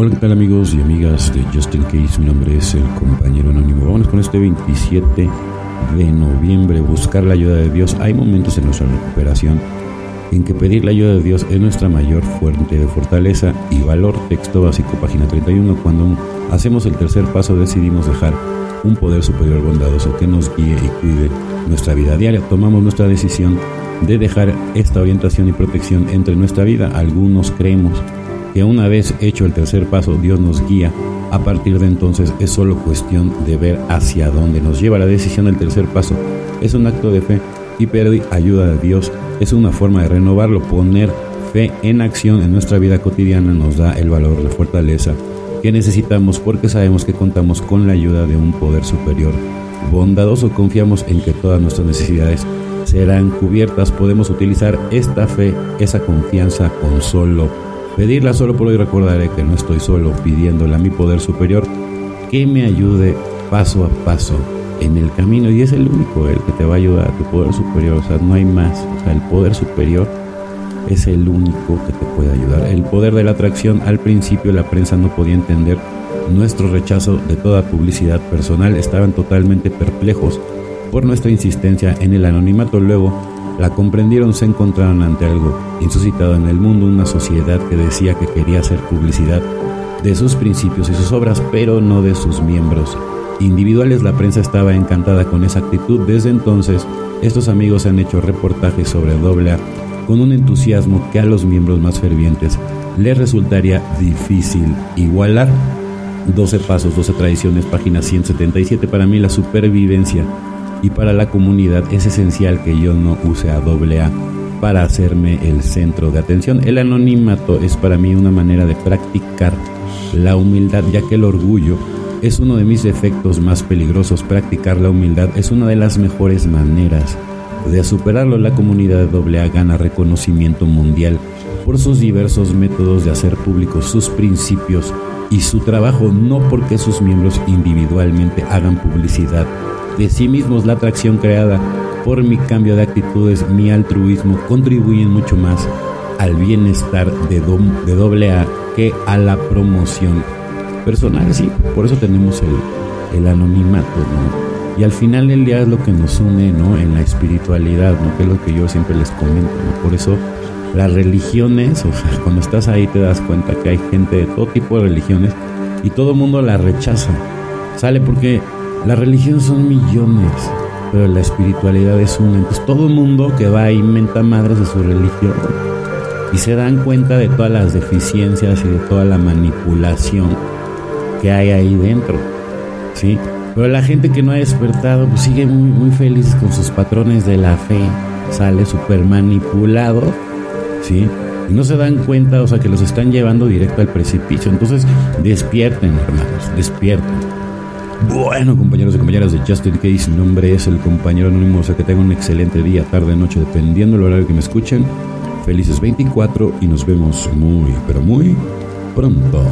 Hola, ¿qué tal amigos y amigas de Justin Case? Mi nombre es el compañero anónimo. Vamos con este 27 de noviembre, buscar la ayuda de Dios. Hay momentos en nuestra recuperación en que pedir la ayuda de Dios es nuestra mayor fuente de fortaleza y valor. Texto básico, página 31. Cuando hacemos el tercer paso decidimos dejar un poder superior bondadoso que nos guíe y cuide nuestra vida diaria. Tomamos nuestra decisión de dejar esta orientación y protección entre nuestra vida. Algunos creemos que una vez hecho el tercer paso Dios nos guía, a partir de entonces es solo cuestión de ver hacia dónde nos lleva la decisión del tercer paso. Es un acto de fe y pedir ayuda de Dios es una forma de renovarlo, poner fe en acción en nuestra vida cotidiana nos da el valor, la fortaleza que necesitamos porque sabemos que contamos con la ayuda de un poder superior. Bondadoso confiamos en que todas nuestras necesidades serán cubiertas. Podemos utilizar esta fe, esa confianza con solo Pedirla solo por hoy recordaré que no estoy solo pidiéndole a mi poder superior que me ayude paso a paso en el camino. Y es el único el que te va a ayudar, tu poder superior, o sea, no hay más, o sea, el poder superior es el único que te puede ayudar. El poder de la atracción, al principio la prensa no podía entender nuestro rechazo de toda publicidad personal, estaban totalmente perplejos por nuestra insistencia en el anonimato, luego la comprendieron, se encontraron ante algo insuscitado en el mundo, una sociedad que decía que quería hacer publicidad de sus principios y sus obras, pero no de sus miembros. Individuales, la prensa estaba encantada con esa actitud. Desde entonces, estos amigos han hecho reportajes sobre AA con un entusiasmo que a los miembros más fervientes les resultaría difícil igualar. 12 pasos, 12 tradiciones, página 177. Para mí la supervivencia y para la comunidad es esencial que yo no use a AA para hacerme el centro de atención. El anonimato es para mí una manera de practicar la humildad, ya que el orgullo es uno de mis defectos más peligrosos. Practicar la humildad es una de las mejores maneras de superarlo. La comunidad de AA gana reconocimiento mundial por sus diversos métodos de hacer públicos sus principios y su trabajo, no porque sus miembros individualmente hagan publicidad de sí mismos, la atracción creada por mi cambio de actitudes, mi altruismo, contribuyen mucho más al bienestar de, de doble A que a la promoción personal. Sí, por eso tenemos el, el anonimato, ¿no? Y al final del día es lo que nos une, ¿no? En la espiritualidad, ¿no? Que es lo que yo siempre les comento, ¿no? Por eso las religiones, o sea, cuando estás ahí te das cuenta que hay gente de todo tipo de religiones y todo el mundo la rechaza. Sale porque la religión son millones, pero la espiritualidad es una. Entonces todo el mundo que va inventa madres de su religión y se dan cuenta de todas las deficiencias y de toda la manipulación que hay ahí dentro. ¿Sí? Pero la gente que no ha despertado pues sigue muy, muy feliz con sus patrones de la fe. Sale súper manipulado. ¿Sí? Y no se dan cuenta, o sea, que los están llevando directo al precipicio. Entonces, despierten, hermanos, despierten. Bueno, compañeros y compañeras de Justin Case, mi nombre es el compañero anónimo, o sea que tengan un excelente día, tarde, noche, dependiendo del horario que me escuchen. Felices 24 y nos vemos muy, pero muy pronto.